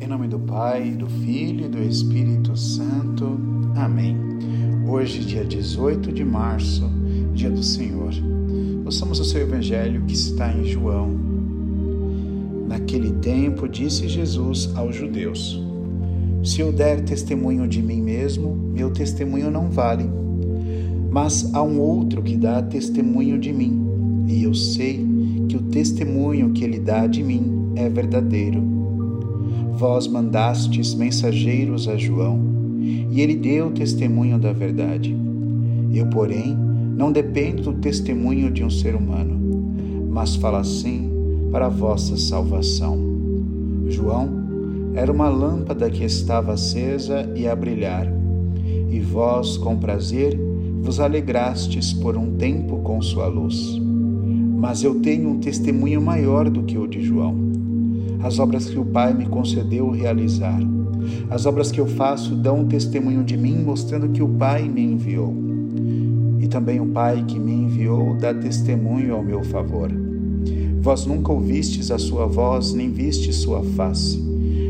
Em nome do Pai, do Filho e do Espírito Santo. Amém. Hoje, dia 18 de março, dia do Senhor. Ouçamos o seu evangelho que está em João. Naquele tempo, disse Jesus aos judeus: Se eu der testemunho de mim mesmo, meu testemunho não vale. Mas há um outro que dá testemunho de mim, e eu sei que o testemunho que ele dá de mim é verdadeiro. Vós mandastes mensageiros a João, e ele deu testemunho da verdade. Eu, porém, não dependo do testemunho de um ser humano, mas falo assim para a vossa salvação. João era uma lâmpada que estava acesa e a brilhar, e vós, com prazer, vos alegrastes por um tempo com sua luz. Mas eu tenho um testemunho maior do que o de João. As obras que o Pai me concedeu realizar. As obras que eu faço dão testemunho de mim, mostrando que o Pai me enviou. E também o Pai que me enviou dá testemunho ao meu favor. Vós nunca ouvistes a sua voz, nem vistes sua face,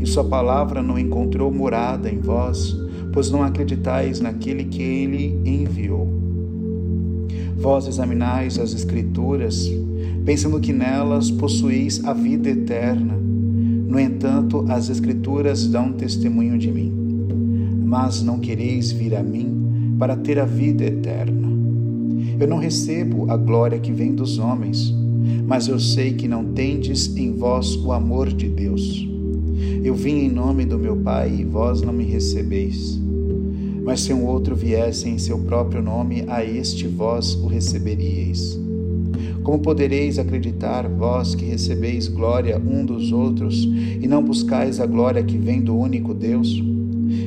e sua palavra não encontrou morada em vós, pois não acreditais naquele que ele enviou. Vós examinais as Escrituras, pensando que nelas possuís a vida eterna. No entanto, as Escrituras dão testemunho de mim. Mas não quereis vir a mim para ter a vida eterna. Eu não recebo a glória que vem dos homens, mas eu sei que não tendes em vós o amor de Deus. Eu vim em nome do meu Pai e vós não me recebeis. Mas se um outro viesse em seu próprio nome, a este vós o receberíeis. Como podereis acreditar, vós que recebeis glória um dos outros, e não buscais a glória que vem do único Deus?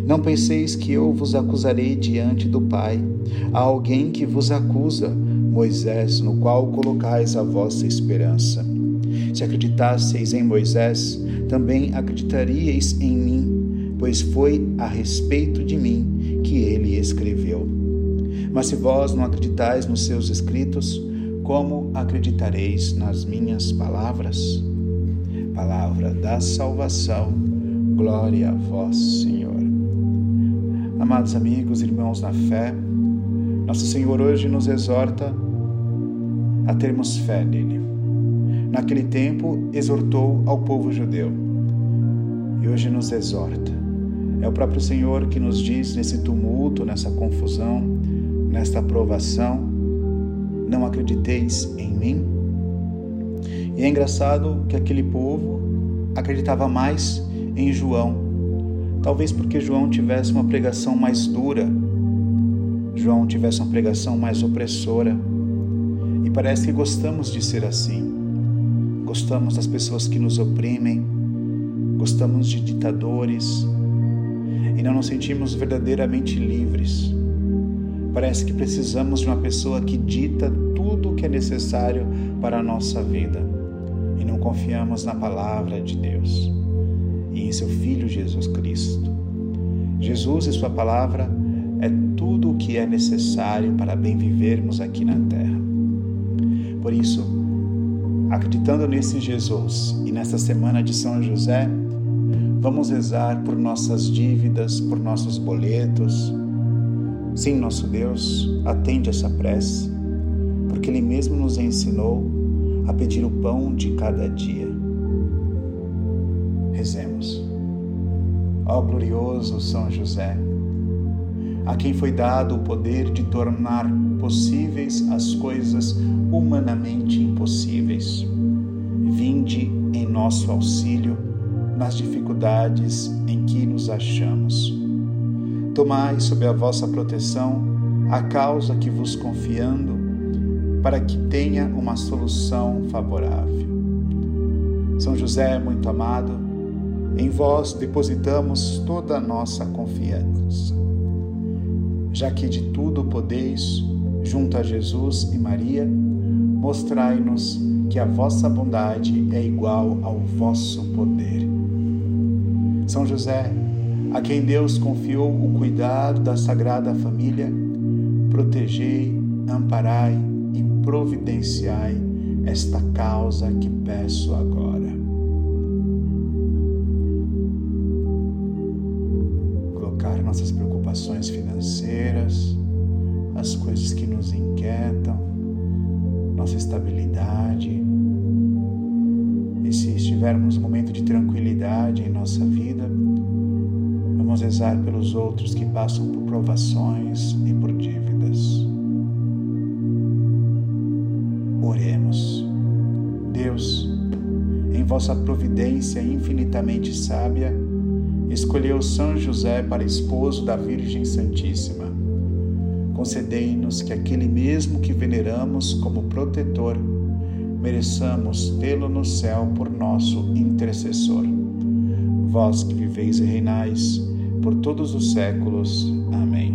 Não penseis que eu vos acusarei diante do Pai. Há alguém que vos acusa, Moisés, no qual colocais a vossa esperança. Se acreditasseis em Moisés, também acreditaríeis em mim, pois foi a respeito de mim que ele escreveu. Mas se vós não acreditais nos seus escritos, como acreditareis nas minhas palavras? Palavra da salvação, glória a vós, Senhor. Amados amigos, irmãos na fé, nosso Senhor hoje nos exorta a termos fé nele. Naquele tempo, exortou ao povo judeu e hoje nos exorta é o próprio Senhor que nos diz nesse tumulto, nessa confusão, nesta provação: não acrediteis em mim. E é engraçado que aquele povo acreditava mais em João, talvez porque João tivesse uma pregação mais dura, João tivesse uma pregação mais opressora. E parece que gostamos de ser assim. Gostamos das pessoas que nos oprimem, gostamos de ditadores, não nos sentimos verdadeiramente livres. Parece que precisamos de uma pessoa que dita tudo o que é necessário para a nossa vida e não confiamos na palavra de Deus e em seu Filho Jesus Cristo. Jesus e Sua palavra é tudo o que é necessário para bem vivermos aqui na terra. Por isso, acreditando nesse Jesus e nesta semana de São José, Vamos rezar por nossas dívidas, por nossos boletos. Sim, nosso Deus atende essa prece, porque Ele mesmo nos ensinou a pedir o pão de cada dia. Rezemos. Ó glorioso São José, a quem foi dado o poder de tornar possíveis as coisas humanamente impossíveis. Vinde em nosso auxílio nas dificuldades em que nos achamos. Tomai sob a vossa proteção a causa que vos confiando, para que tenha uma solução favorável. São José, muito amado, em vós depositamos toda a nossa confiança. Já que de tudo podeis, junto a Jesus e Maria, mostrai-nos que a vossa bondade é igual ao vosso poder. São José, a quem Deus confiou o cuidado da Sagrada Família, protegei, amparai e providenciai esta causa que peço agora. nossas preocupações financeiras, as coisas que nos inquietam, nossa estabilidade. Rezar pelos outros que passam por provações e por dívidas. Oremos. Deus, em vossa providência infinitamente sábia, escolheu São José para esposo da Virgem Santíssima. Concedei-nos que aquele mesmo que veneramos como protetor, mereçamos tê-lo no céu por nosso intercessor. Vós que viveis e reinais por todos os séculos. Amém.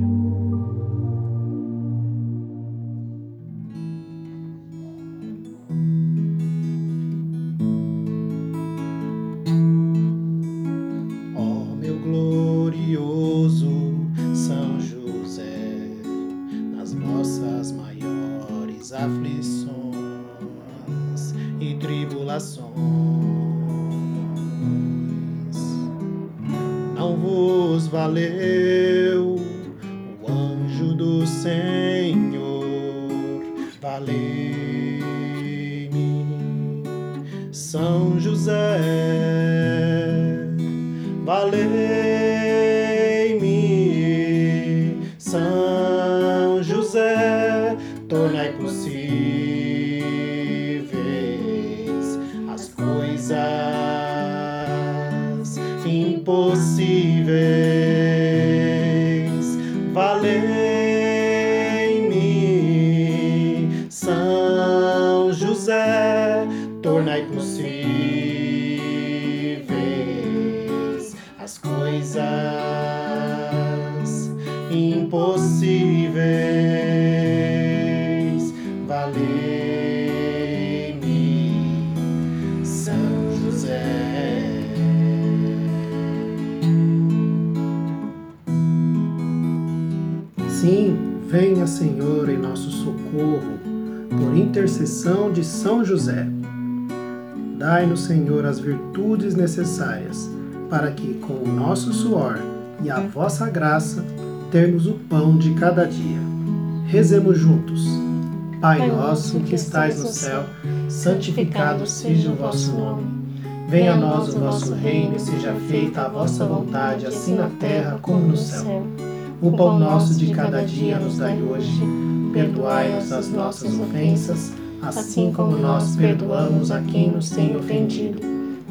Não vos valeu. O anjo do Senhor, valei-me, São José, valei-me, coisas impossíveis. Valei-me, São José. Sim, venha, Senhor, em nosso socorro, por intercessão de São José. Dai-nos, Senhor, as virtudes necessárias, para que, com o nosso suor e a vossa graça, termos o pão de cada dia. Rezemos juntos. Pai nosso que estais no céu, santificado seja o vosso nome. Venha a nós o vosso reino e seja feita a vossa vontade, assim na terra como no céu. O pão nosso de cada dia nos dai hoje. Perdoai-nos as nossas ofensas, assim como nós perdoamos a quem nos tem ofendido.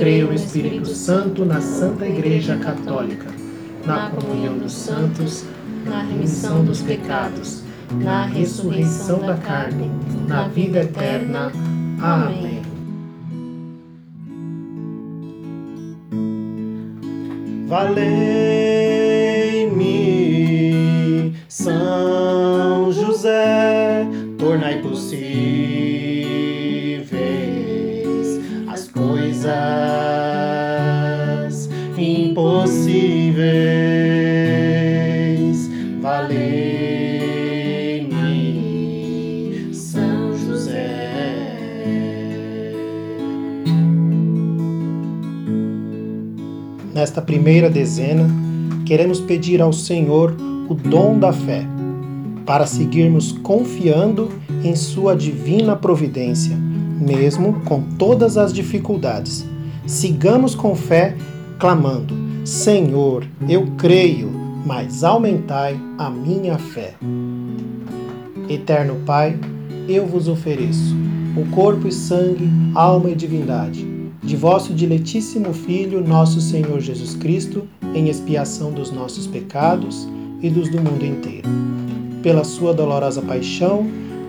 Creio no Espírito Santo, na Santa Igreja Católica, na comunhão dos santos, na remissão dos pecados, na ressurreição da carne, na vida eterna. Amém. Valeu! São coisas impossíveis. Valei-me, São José. Nesta primeira dezena, queremos pedir ao Senhor o dom da fé, para seguirmos confiando em Sua divina providência, mesmo com todas as dificuldades. Sigamos com fé, clamando: Senhor, eu creio, mas aumentai a minha fé. Eterno Pai, eu vos ofereço o corpo e sangue, alma e divindade de vosso diletíssimo Filho, nosso Senhor Jesus Cristo, em expiação dos nossos pecados e dos do mundo inteiro. Pela sua dolorosa paixão,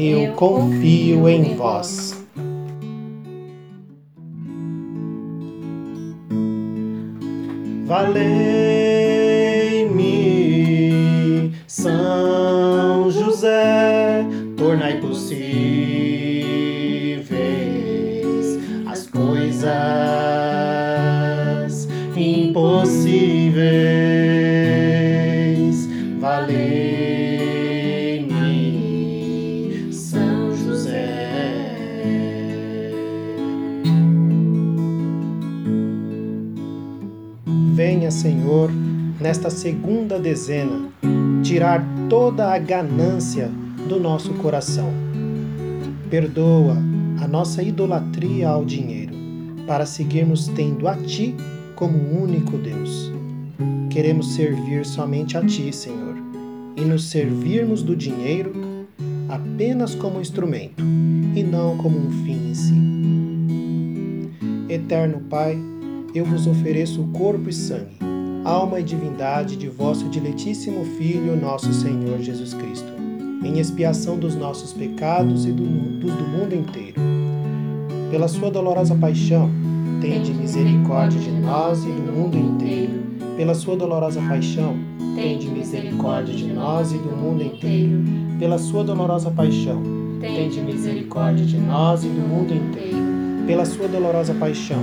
eu confio em vós. Valei-me, São José, tornai possível Venha, Senhor, nesta segunda dezena, tirar toda a ganância do nosso coração. Perdoa a nossa idolatria ao dinheiro, para seguirmos tendo a Ti como único Deus. Queremos servir somente a Ti, Senhor, e nos servirmos do dinheiro apenas como instrumento e não como um fim em si. Eterno Pai, eu vos ofereço o corpo e sangue, alma e divindade de vosso diletíssimo Filho, nosso Senhor Jesus Cristo em expiação dos nossos pecados e dos do mundo inteiro. Pela sua dolorosa paixão, tende misericórdia de nós e do mundo inteiro. Pela sua dolorosa paixão, tende misericórdia de nós e do mundo inteiro. Pela sua dolorosa paixão, tende misericórdia de nós e do mundo inteiro. Pela sua dolorosa paixão,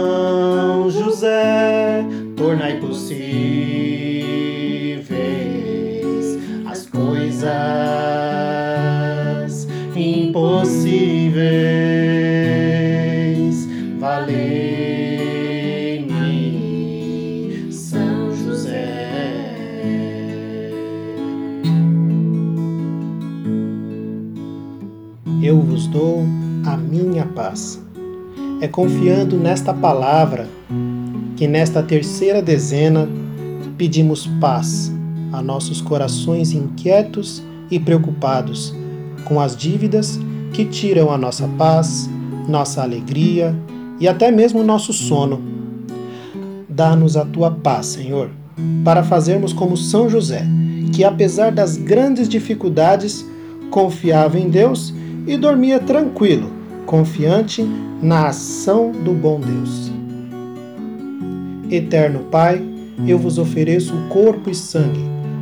coisas impossíveis. Valei-me, São José. Eu vos dou a minha paz. É confiando nesta palavra que nesta terceira dezena pedimos paz a nossos corações inquietos e preocupados com as dívidas que tiram a nossa paz, nossa alegria e até mesmo nosso sono. Dá-nos a tua paz, Senhor, para fazermos como São José, que apesar das grandes dificuldades, confiava em Deus e dormia tranquilo, confiante na ação do bom Deus. Eterno Pai, eu vos ofereço o corpo e sangue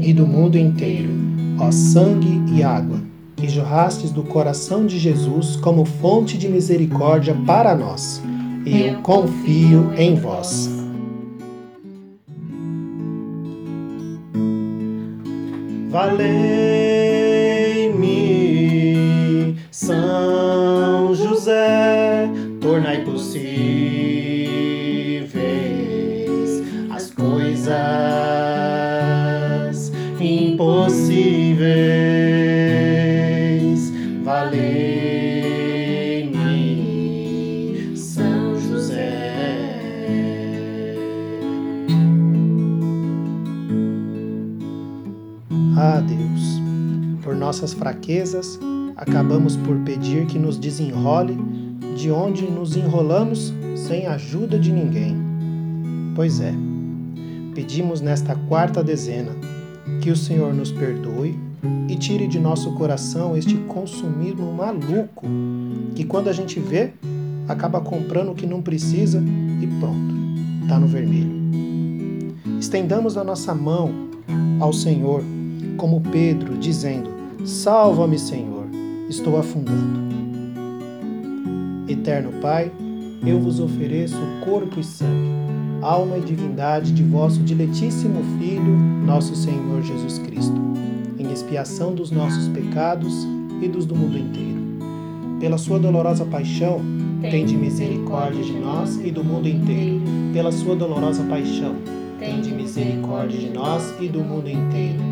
e do mundo inteiro, ó sangue e água, que jorrastes do coração de Jesus como fonte de misericórdia para nós. Eu confio em vós. Valei-me, São José, tornai possíveis as coisas nossas fraquezas, acabamos por pedir que nos desenrole de onde nos enrolamos sem ajuda de ninguém. Pois é, pedimos nesta quarta dezena que o Senhor nos perdoe e tire de nosso coração este consumismo maluco que quando a gente vê, acaba comprando o que não precisa e pronto, está no vermelho. Estendamos a nossa mão ao Senhor, como Pedro, dizendo: Salva-me, Senhor, estou afundando. Eterno Pai, eu vos ofereço corpo e sangue alma e divindade de vosso diletíssimo Filho, nosso Senhor Jesus Cristo, em expiação dos nossos pecados e dos do mundo inteiro. Pela sua dolorosa paixão, tende misericórdia de nós e do mundo inteiro. Pela sua dolorosa paixão, tende misericórdia de nós e do mundo inteiro.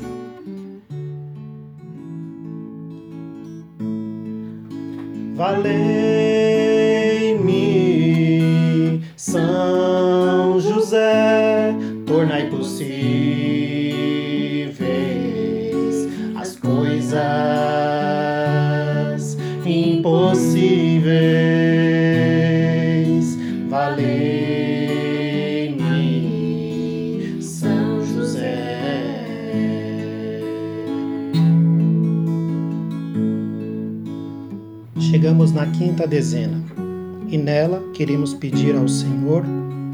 Valei-me, São José, tornai possíveis as coisas impossíveis. Quinta dezena e nela queremos pedir ao Senhor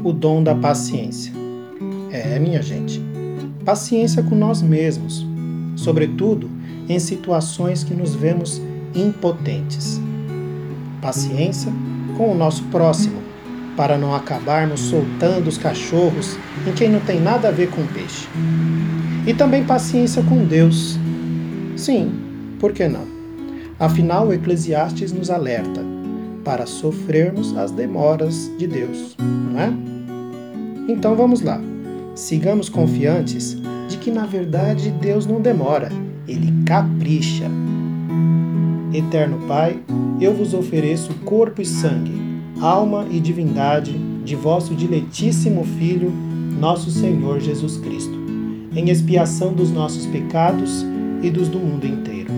o dom da paciência. É, minha gente, paciência com nós mesmos, sobretudo em situações que nos vemos impotentes. Paciência com o nosso próximo, para não acabarmos soltando os cachorros em quem não tem nada a ver com peixe. E também paciência com Deus. Sim, por que não? Afinal, Eclesiastes nos alerta para sofrermos as demoras de Deus, não é? Então vamos lá. Sigamos confiantes de que na verdade Deus não demora, ele capricha. Eterno Pai, eu vos ofereço corpo e sangue, alma e divindade de vosso diletíssimo Filho, nosso Senhor Jesus Cristo, em expiação dos nossos pecados e dos do mundo inteiro.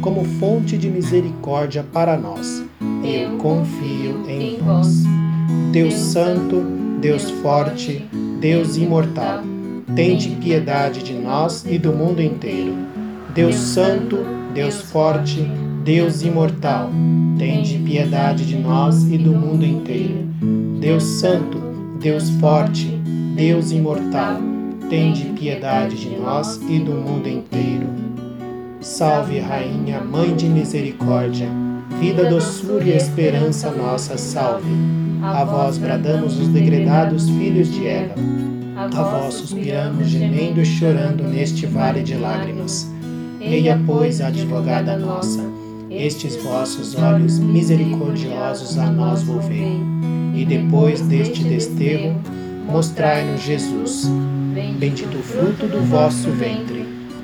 como fonte de misericórdia para nós. Eu confio em vós. Deus Santo, Deus Forte, Deus Imortal, tende piedade de nós e do mundo inteiro. Deus Santo, Deus Forte, Deus Imortal, tende piedade de nós e do mundo inteiro. Deus Santo, Deus Forte, Deus Imortal, tende piedade de nós e do mundo inteiro. Salve, Rainha, Mãe de Misericórdia, vida, doçura e esperança nossa, salve. A vós bradamos os degredados filhos de Eva, a vós suspiramos, gemendo e chorando neste vale de lágrimas. Eia, pois, advogada nossa, estes vossos olhos misericordiosos a nós volvei, e depois deste desterro, mostrai-nos Jesus, bendito fruto do vosso ventre.